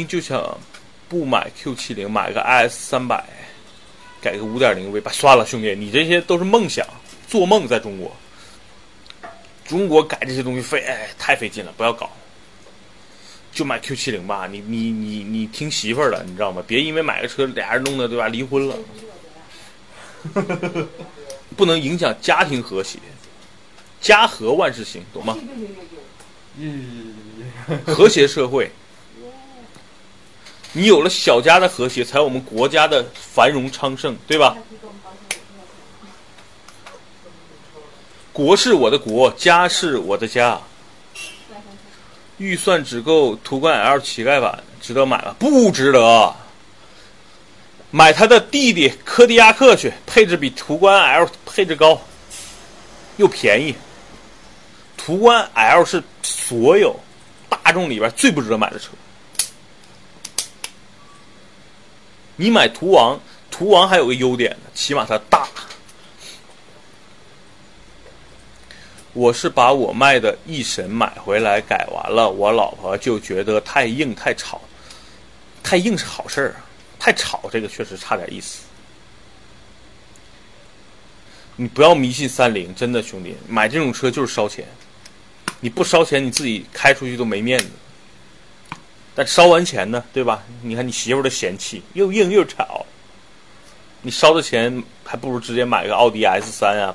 明就想不买 Q 七零，买个 IS 三百，改个五点零 V 八。算了，兄弟，你这些都是梦想，做梦在中国。中国改这些东西费，哎，太费劲了，不要搞。就买 Q 七零吧，你你你你听媳妇儿的，你知道吗？别因为买个车，俩人弄的对吧？离婚了，不能影响家庭和谐，家和万事兴，懂吗？嗯，和谐社会，你有了小家的和谐，才有我们国家的繁荣昌盛，对吧？国是我的国，家是我的家。预算只够途观 L 乞丐版，值得买吗？不值得。买他的弟弟柯迪亚克去，配置比途观 L 配置高，又便宜。途观 L 是所有大众里边最不值得买的车。你买途王，途王还有个优点呢，起码它大。我是把我卖的翼神买回来改完了，我老婆就觉得太硬太吵，太硬是好事儿啊，太吵这个确实差点意思。你不要迷信三菱，真的兄弟，买这种车就是烧钱，你不烧钱你自己开出去都没面子，但烧完钱呢，对吧？你看你媳妇的嫌弃，又硬又吵，你烧的钱还不如直接买个奥迪 S 三啊。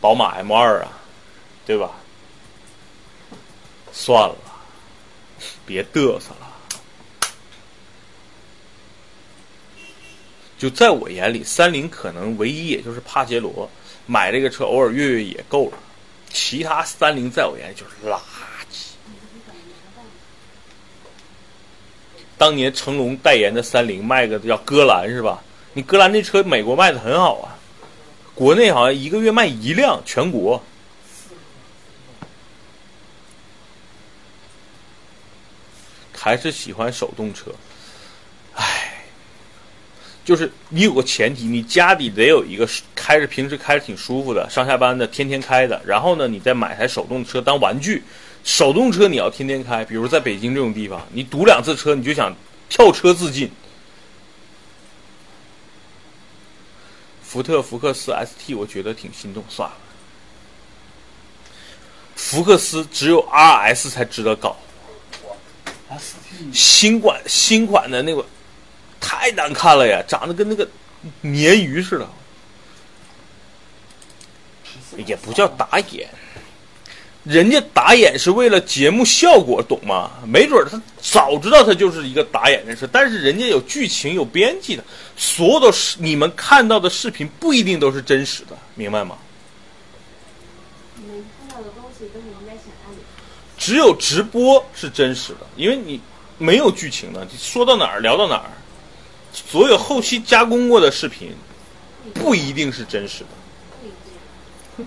宝马 M 二啊，对吧？算了，别嘚瑟了。就在我眼里，三菱可能唯一也就是帕杰罗，买这个车偶尔越越也够了。其他三菱在我眼里就是垃圾。当年成龙代言的三菱卖个叫戈兰是吧？你戈兰那车美国卖的很好啊。国内好像一个月卖一辆，全国。还是喜欢手动车，唉，就是你有个前提，你家里得有一个开着平时开着挺舒服的，上下班的天天开的，然后呢，你再买台手动车当玩具。手动车你要天天开，比如在北京这种地方，你堵两次车你就想跳车自尽。福特福克斯 ST 我觉得挺心动，算了。福克斯只有 RS 才值得搞，新款新款的那个太难看了呀，长得跟那个鲶鱼似的，也不叫打眼，人家打眼是为了节目效果，懂吗？没准他早知道他就是一个打眼的事，但是人家有剧情有编辑的。所有的视你们看到的视频不一定都是真实的，明白吗？你们看到的东西都是你在想里。只有直播是真实的，因为你没有剧情的，你说到哪儿聊到哪儿。所有后期加工过的视频不一定是真实的，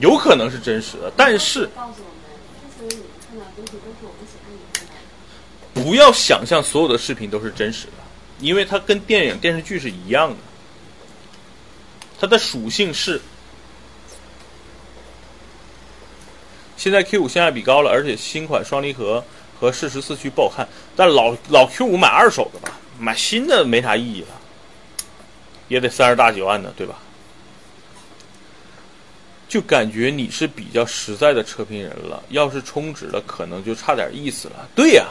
有可能是真实的，但是，不要想象所有的视频都是真实的，因为它跟电影电视剧是一样的，它的属性是。现在 Q 五性价比高了，而且新款双离合和适时四驱不好看，但老老 Q 五买二手的吧，买新的没啥意义了，也得三十大几万呢，对吧？就感觉你是比较实在的车评人了，要是充值了，可能就差点意思了。对呀、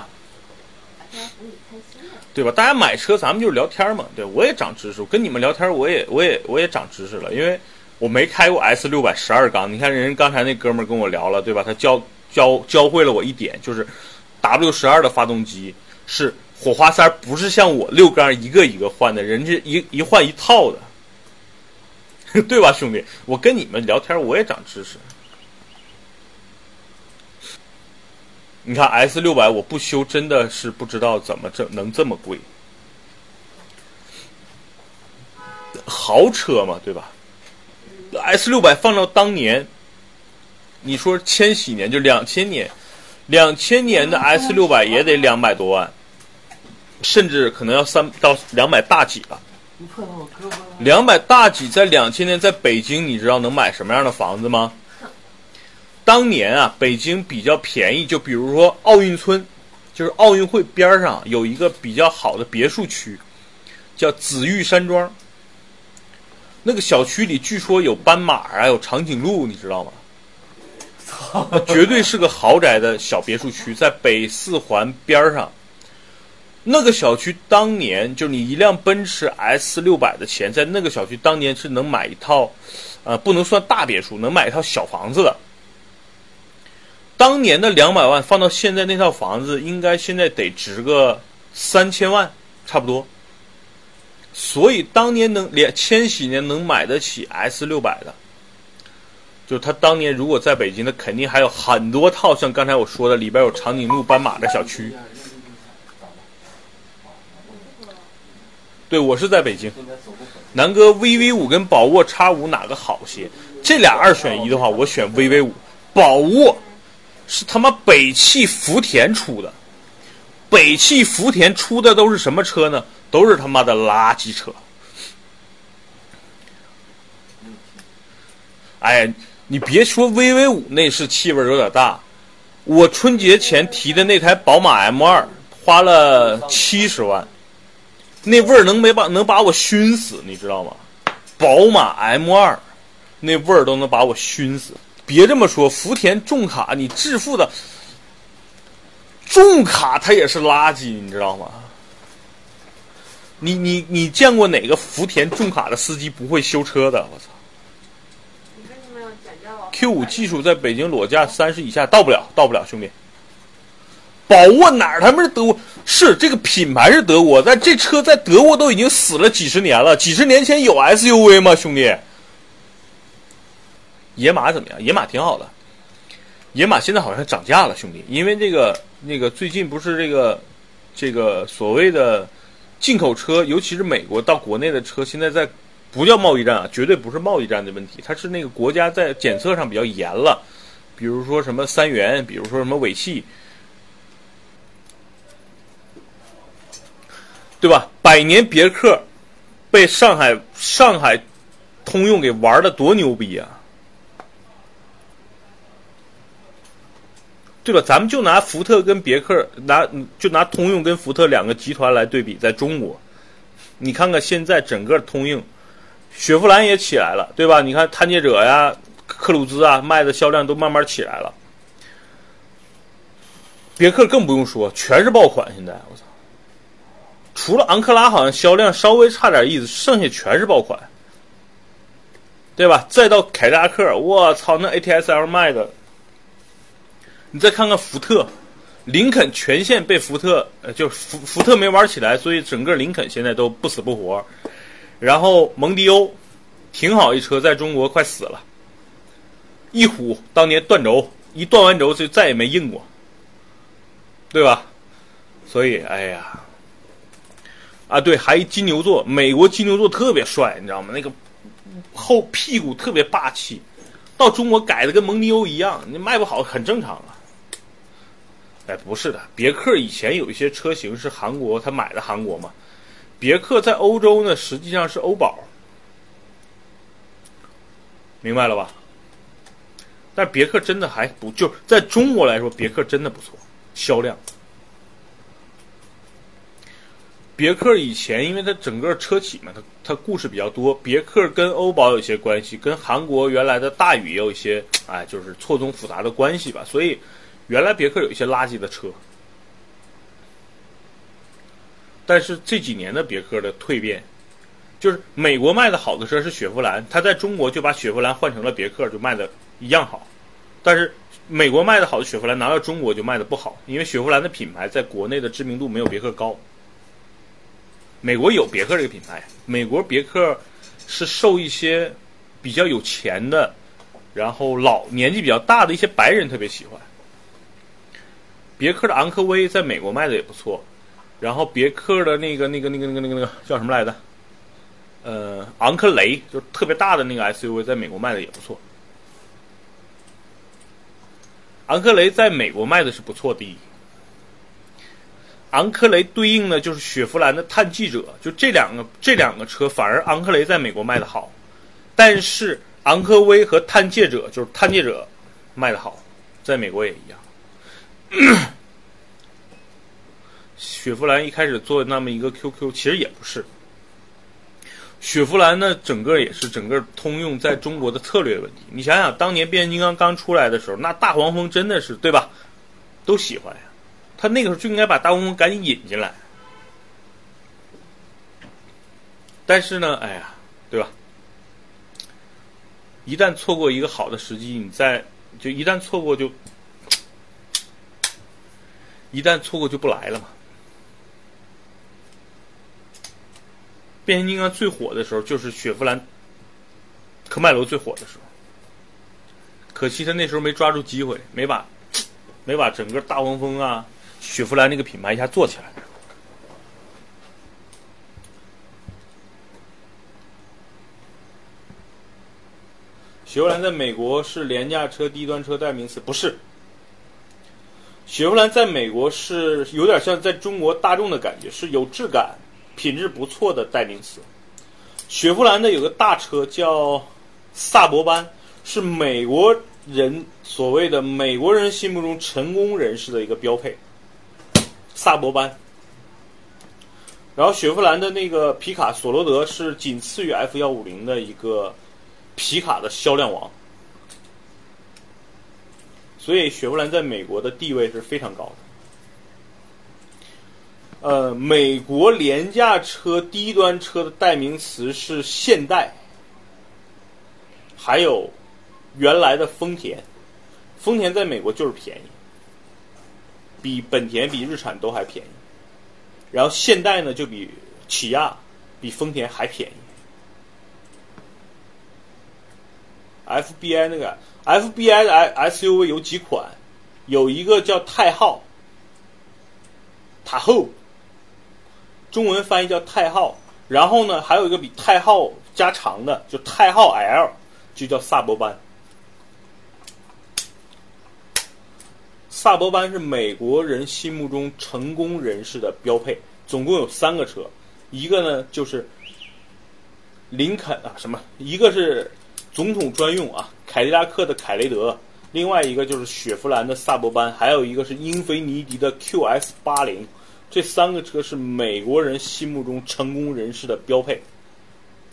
对吧？大家买车，咱们就是聊天嘛。对我也长知识，跟你们聊天，我也我也我也长知识了，因为我没开过 S 六百十二缸。你看人刚才那哥们跟我聊了，对吧？他教教教会了我一点，就是 W 十二的发动机是火花塞，不是像我六缸一个一个换的，人家一一换一套的，对吧，兄弟？我跟你们聊天，我也长知识。你看 S 六百，我不修真的是不知道怎么这能这么贵。豪车嘛，对吧？S 六百放到当年，你说千禧年就两千年，两千年的 S 六百也得两百多万，甚至可能要三到两百大几了。你碰到我胳膊了。两百大几在两千年在北京，你知道能买什么样的房子吗？当年啊，北京比较便宜，就比如说奥运村，就是奥运会边儿上有一个比较好的别墅区，叫紫玉山庄。那个小区里据说有斑马啊，有长颈鹿，你知道吗？那绝对是个豪宅的小别墅区，在北四环边儿上。那个小区当年就你一辆奔驰 S 六百的钱，在那个小区当年是能买一套，呃，不能算大别墅，能买一套小房子的。当年的两百万放到现在那套房子，应该现在得值个三千万，差不多。所以当年能连千禧年能买得起 S 六百的，就是他当年如果在北京，他肯定还有很多套像刚才我说的里边有长颈鹿、斑马的小区。对，我是在北京。南哥，VV 五跟宝沃 X 五哪个好些？这俩二选一的话，我选 VV 五。宝沃是他妈北汽福田出的，北汽福田出的都是什么车呢？都是他妈的垃圾车。哎，你别说 VV 五内饰气味有点大，我春节前提的那台宝马 M 二花了七十万。那味儿能没把能把我熏死，你知道吗？宝马 M 二，那味儿都能把我熏死。别这么说，福田重卡你致富的重卡它也是垃圾，你知道吗？你你你见过哪个福田重卡的司机不会修车的？我操？！Q 五技术在北京裸价三十以下到不了，到不了，兄弟。宝沃哪儿他妈是德国？是这个品牌是德国，但这车在德国都已经死了几十年了。几十年前有 SUV 吗，兄弟？野马怎么样？野马挺好的。野马现在好像涨价了，兄弟，因为这个那个最近不是这个这个所谓的进口车，尤其是美国到国内的车，现在在不叫贸易战啊，绝对不是贸易战的问题，它是那个国家在检测上比较严了，比如说什么三元，比如说什么尾气。对吧？百年别克被上海上海通用给玩的多牛逼啊！对吧？咱们就拿福特跟别克，拿就拿通用跟福特两个集团来对比，在中国，你看看现在整个通用，雪佛兰也起来了，对吧？你看探界者呀、克鲁兹啊，卖的销量都慢慢起来了。别克更不用说，全是爆款，现在我操！除了昂克拉好像销量稍微差点意思，剩下全是爆款，对吧？再到凯迪拉克，我操，那 ATS-L 卖的，你再看看福特，林肯全线被福特，呃，就福福特没玩起来，所以整个林肯现在都不死不活。然后蒙迪欧，挺好一车，在中国快死了。翼虎当年断轴，一断完轴就再也没硬过，对吧？所以，哎呀。啊，对，还一金牛座，美国金牛座特别帅，你知道吗？那个后屁股特别霸气，到中国改的跟蒙迪欧一样，你卖不好很正常啊。哎，不是的，别克以前有一些车型是韩国他买的韩国嘛，别克在欧洲呢实际上是欧宝，明白了吧？但别克真的还不就在中国来说，别克真的不错，销量。别克以前，因为它整个车企嘛，它它故事比较多。别克跟欧宝有些关系，跟韩国原来的大宇也有一些，哎，就是错综复杂的关系吧。所以，原来别克有一些垃圾的车，但是这几年的别克的蜕变，就是美国卖的好的车是雪佛兰，它在中国就把雪佛兰换成了别克，就卖的一样好。但是美国卖的好的雪佛兰拿到中国就卖的不好，因为雪佛兰的品牌在国内的知名度没有别克高。美国有别克这个品牌，美国别克是受一些比较有钱的，然后老年纪比较大的一些白人特别喜欢。别克的昂科威在美国卖的也不错，然后别克的那个那个那个那个那个那个叫什么来着？呃，昂科雷就特别大的那个 SUV，在美国卖的也不错。昂科雷在美国卖的是不错的。昂科雷对应的就是雪佛兰的探记者，就这两个这两个车，反而昂科雷在美国卖的好，但是昂科威和探界者就是探界者卖的好，在美国也一样。雪佛兰一开始做那么一个 QQ，其实也不是。雪佛兰呢，整个也是整个通用在中国的策略问题。你想想，当年变形金刚刚出来的时候，那大黄蜂真的是对吧？都喜欢呀。他那个时候就应该把大黄蜂赶紧引进来。但是呢，哎呀，对吧？一旦错过一个好的时机，你再就一旦错过就一旦错过就不来了嘛。变形金刚最火的时候，就是雪佛兰科迈罗最火的时候。可惜他那时候没抓住机会，没把没把整个大黄蜂啊、雪佛兰那个品牌一下做起来。雪佛兰在美国是廉价车、低端车代名词，不是。雪佛兰在美国是有点像在中国大众的感觉，是有质感、品质不错的代名词。雪佛兰的有个大车叫萨博班，是美国人所谓的美国人心目中成功人士的一个标配。萨博班。然后雪佛兰的那个皮卡索罗德是仅次于 F 幺五零的一个皮卡的销量王。所以雪佛兰在美国的地位是非常高的。呃，美国廉价车、低端车的代名词是现代，还有原来的丰田。丰田在美国就是便宜，比本田、比日产都还便宜。然后现代呢，就比起亚、比丰田还便宜。FBI 那个 FBI 的 SUV 有几款，有一个叫太浩，塔后，中文翻译叫太浩。然后呢，还有一个比太浩加长的，就太浩 L，就叫萨博班。萨博班是美国人心目中成功人士的标配，总共有三个车，一个呢就是林肯啊什么，一个是总统专用啊凯迪拉克的凯雷德，另外一个就是雪佛兰的萨博班，还有一个是英菲尼迪的 QS 八零，这三个车是美国人心目中成功人士的标配，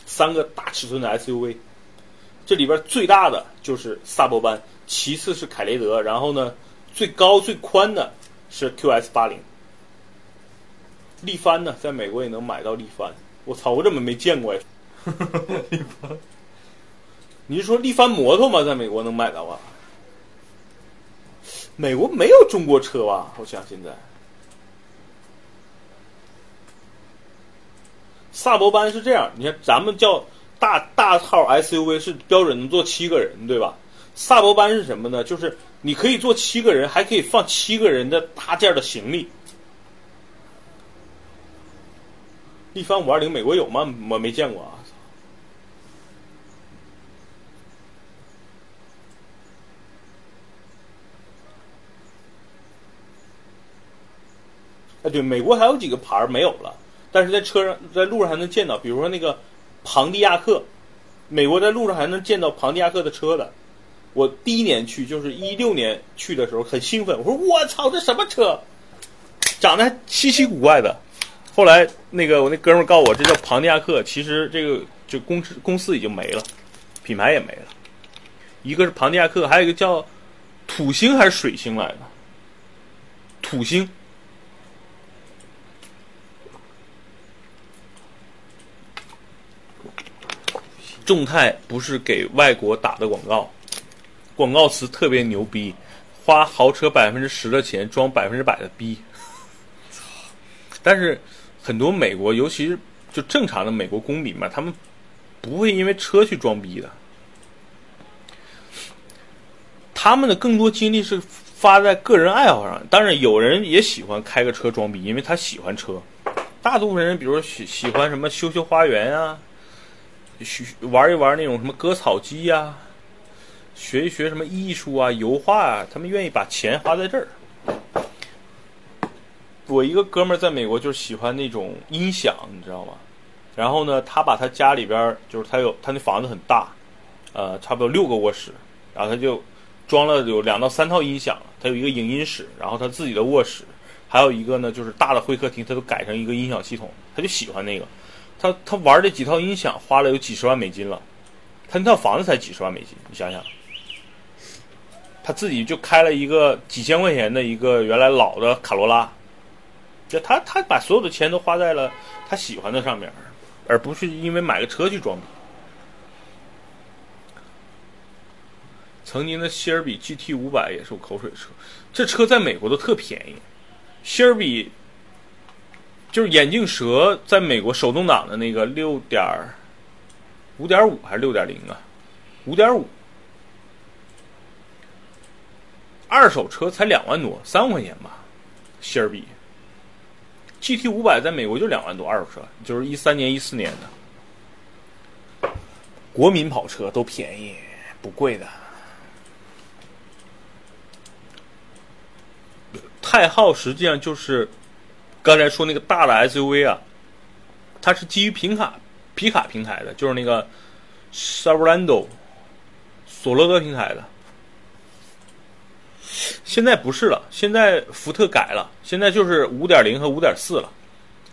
三个大尺寸的 SUV，这里边最大的就是萨博班，其次是凯雷德，然后呢。最高最宽的是 QS 八零，力帆呢，在美国也能买到力帆。我操，我怎么没见过呀？力帆，你是说力帆摩托吗？在美国能买到啊？美国没有中国车吧？好像现在。萨博班是这样，你看咱们叫大大号 SUV 是标准能坐七个人，对吧？萨博班是什么呢？就是你可以坐七个人，还可以放七个人的大件的行李。力帆五二零美国有吗？我没见过啊。哎，对，美国还有几个牌没有了，但是在车上、在路上还能见到，比如说那个庞蒂亚克，美国在路上还能见到庞蒂亚克的车的。我第一年去就是一六年去的时候很兴奋，我说我操这什么车，长得还稀奇古怪的。后来那个我那哥们告诉我这叫庞蒂亚克，其实这个就公司公司已经没了，品牌也没了。一个是庞蒂亚克，还有一个叫土星还是水星来的？土星。众泰不是给外国打的广告。广告词特别牛逼，花豪车百分之十的钱装百分之百的逼。但是很多美国，尤其是就正常的美国公民嘛，他们不会因为车去装逼的。他们的更多精力是发在个人爱好上。当然，有人也喜欢开个车装逼，因为他喜欢车。大部分人，比如说喜喜欢什么修修花园啊，玩一玩那种什么割草机呀。学一学什么艺术啊、油画啊，他们愿意把钱花在这儿。我一个哥们儿在美国就是喜欢那种音响，你知道吗？然后呢，他把他家里边就是他有他那房子很大，呃，差不多六个卧室，然后他就装了有两到三套音响，他有一个影音室，然后他自己的卧室，还还有一个呢就是大的会客厅，他都改成一个音响系统，他就喜欢那个。他他玩这几套音响花了有几十万美金了，他那套房子才几十万美金，你想想，他自己就开了一个几千块钱的一个原来老的卡罗拉，就他他把所有的钱都花在了他喜欢的上面，而不是因为买个车去装逼。曾经的希尔比 GT 五百也是我口水车，这车在美国都特便宜。希尔比就是眼镜蛇在美国手动挡的那个六点五点五还是六点零啊？五点五，二手车才两万多，三万块钱吧。希尔比 GT 五百在美国就两万多，二手车就是一三年、一四年的。国民跑车都便宜，不贵的。太浩实际上就是刚才说那个大的 SUV 啊，它是基于平卡皮卡平台的，就是那个 s a v a l a n d o 索罗德平台的。现在不是了，现在福特改了，现在就是五点零和五点四了。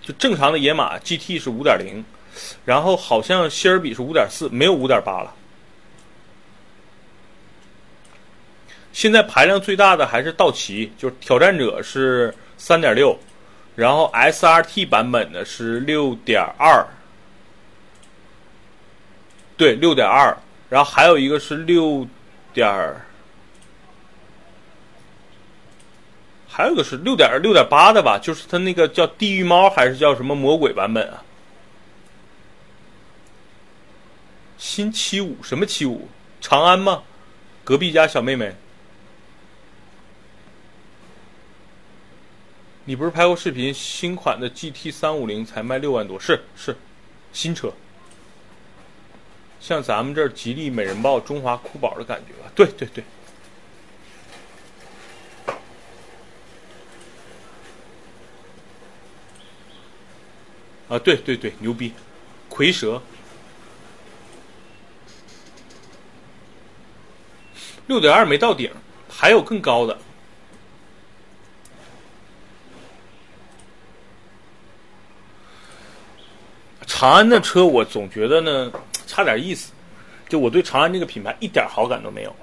就正常的野马 GT 是五点零，然后好像希尔比是五点四，没有五点八了。现在排量最大的还是道奇，就是挑战者是三点六，然后 SRT 版本的是六点二，对，六点二，然后还有一个是六点，还有个是六点六点八的吧，就是它那个叫地狱猫还是叫什么魔鬼版本啊？新七五什么七五？长安吗？隔壁家小妹妹。你不是拍过视频？新款的 GT 三五零才卖六万多，是是，新车。像咱们这吉利美人豹、中华酷宝的感觉？对对对。啊，对对对，牛逼！蝰蛇，六点二没到顶，还有更高的。长安的车，我总觉得呢差点意思，就我对长安这个品牌一点好感都没有。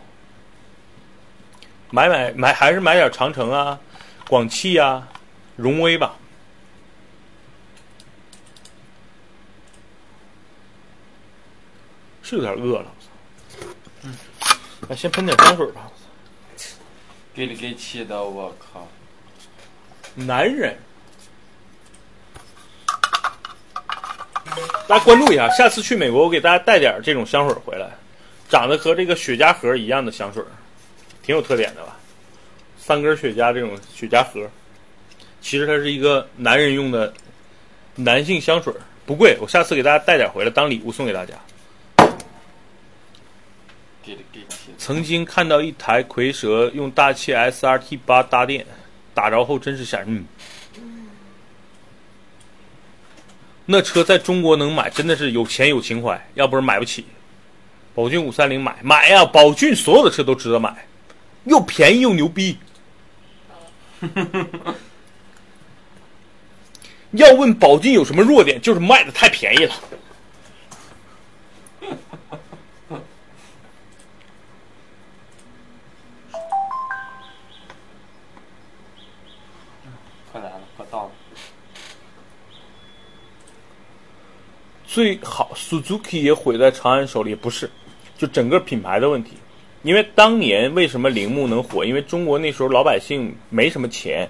买买买，还是买点长城啊、广汽啊、荣威吧。是有点饿了，嗯，那先喷点香水吧。给你给气的，我靠！男人。大家关注一下，下次去美国我给大家带点这种香水回来，长得和这个雪茄盒一样的香水，挺有特点的吧？三根雪茄这种雪茄盒，其实它是一个男人用的男性香水，不贵。我下次给大家带点回来当礼物送给大家。曾经看到一台蝰蛇用大气 SRT 八搭电，打着后真是闪，嗯。那车在中国能买，真的是有钱有情怀，要不是买不起。宝骏五三零买买呀，宝骏所有的车都值得买，又便宜又牛逼。要问宝骏有什么弱点，就是卖的太便宜了。最好，Suzuki 也毁在长安手里，不是，就整个品牌的问题。因为当年为什么铃木能火？因为中国那时候老百姓没什么钱，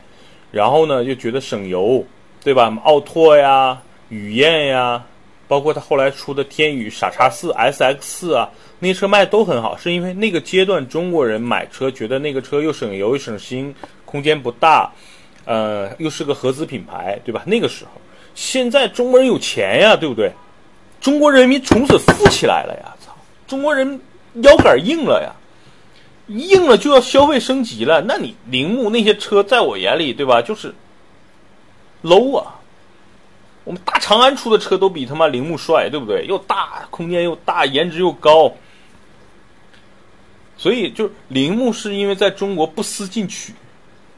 然后呢就觉得省油，对吧？奥拓呀、雨燕呀，包括他后来出的天宇、傻叉四、SX 四啊，那些车卖都很好，是因为那个阶段中国人买车觉得那个车又省油又省心，空间不大，呃，又是个合资品牌，对吧？那个时候，现在中国人有钱呀，对不对？中国人民从此富起来了呀！操，中国人腰杆硬了呀，硬了就要消费升级了。那你铃木那些车，在我眼里，对吧？就是 low 啊！我们大长安出的车都比他妈铃木帅，对不对？又大，空间又大，颜值又高。所以，就铃木是因为在中国不思进取，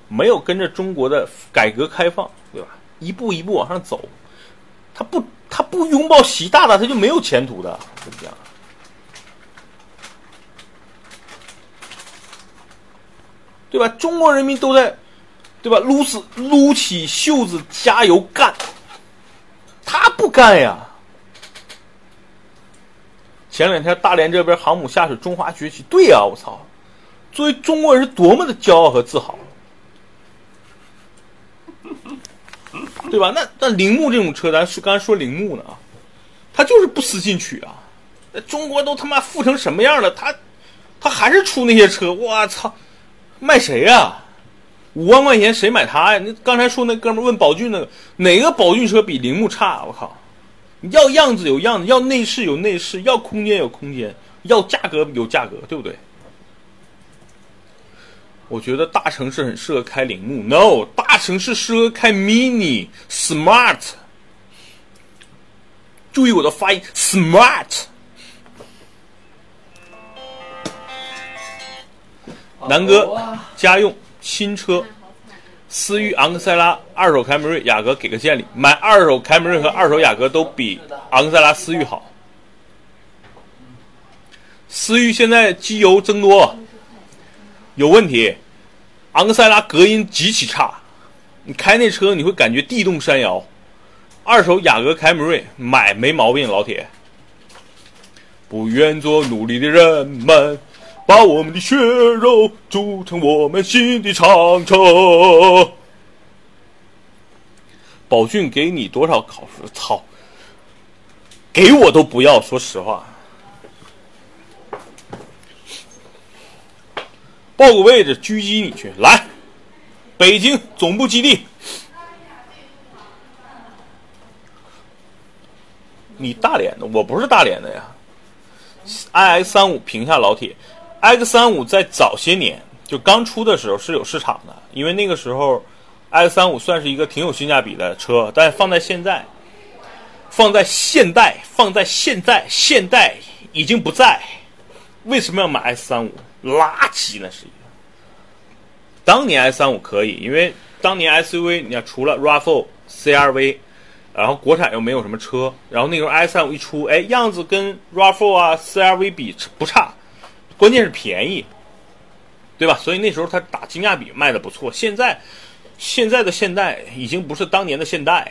没有跟着中国的改革开放，对吧？一步一步往上走，他不他不拥抱习大大，他就没有前途的，就这样。对吧？中国人民都在，对吧？撸死撸起袖子加油干，他不干呀。前两天大连这边航母下水，中华崛起，对呀，我操！作为中国人是多么的骄傲和自豪，对吧？那那铃木这种车，咱是刚才说铃木呢啊，他就是不思进取啊。那中国都他妈富成什么样了，他他还是出那些车，我操！卖谁呀？五万块钱谁买它呀？那刚才说那哥们问宝骏那个哪个宝骏车比铃木差？我靠！要样子有样子，要内饰有内饰，要空间有空间，要价格有价格，对不对？我觉得大城市很适合开铃木，no，大城市适合开 mini smart。注意我的发音，smart。南哥，家用新车，思域、昂克赛拉、二手凯美瑞、雅阁给个建议。买二手凯美瑞和二手雅阁都比昂克赛拉、思域好。思域现在机油增多，有问题。昂克赛拉隔音极其差，你开那车你会感觉地动山摇。二手雅阁、凯美瑞买没毛病，老铁。不愿做奴隶的人们。把我们的血肉筑成我们新的长城。宝骏给你多少考试？操，给我都不要。说实话，报个位置，狙击你去。来，北京总部基地。你大连的，我不是大连的呀。i x 三五评下老铁。X 三五在早些年就刚出的时候是有市场的，因为那个时候，X 三五算是一个挺有性价比的车。但放在现在，放在现代，放在现在，现代已经不在。为什么要买 X 三五？垃圾那是一个。当年 X 三五可以，因为当年 SUV 你看除了 RAV4、CRV，然后国产又没有什么车，然后那时候 X 三五一出，哎，样子跟 RAV4 啊、CRV 比不差。关键是便宜，对吧？所以那时候它打性价比卖的不错。现在，现在的现代已经不是当年的现代，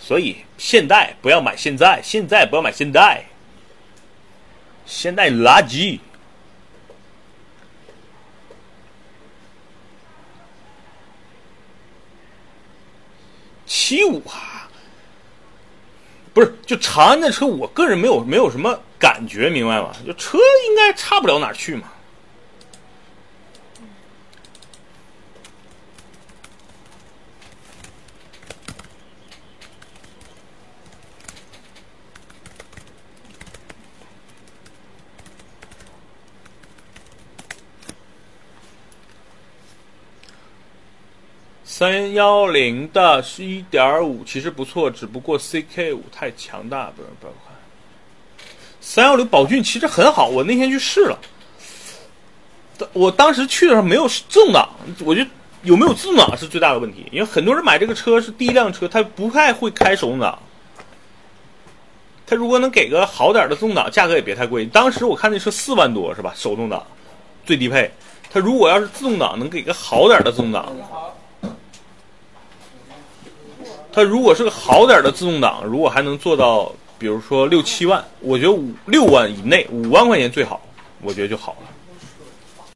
所以现代不要买现在，现在不要买现代，现代垃圾。七五啊，不是就长安的车，我个人没有没有什么。感觉明白吗？就车应该差不了哪去嘛。三幺零的是一点五，其实不错，只不过 CK 五太强大，不是不要看。三幺零宝骏其实很好，我那天去试了。我当时去的时候没有自动挡，我觉得有没有自动挡是最大的问题，因为很多人买这个车是第一辆车，他不太会开手动挡。他如果能给个好点的自动挡，价格也别太贵。当时我看那车四万多是吧？手动挡最低配，他如果要是自动挡，能给个好点的自动挡。它如果是个好点的自动挡，如果还能做到。比如说六七万，我觉得五六万以内，五万块钱最好，我觉得就好了。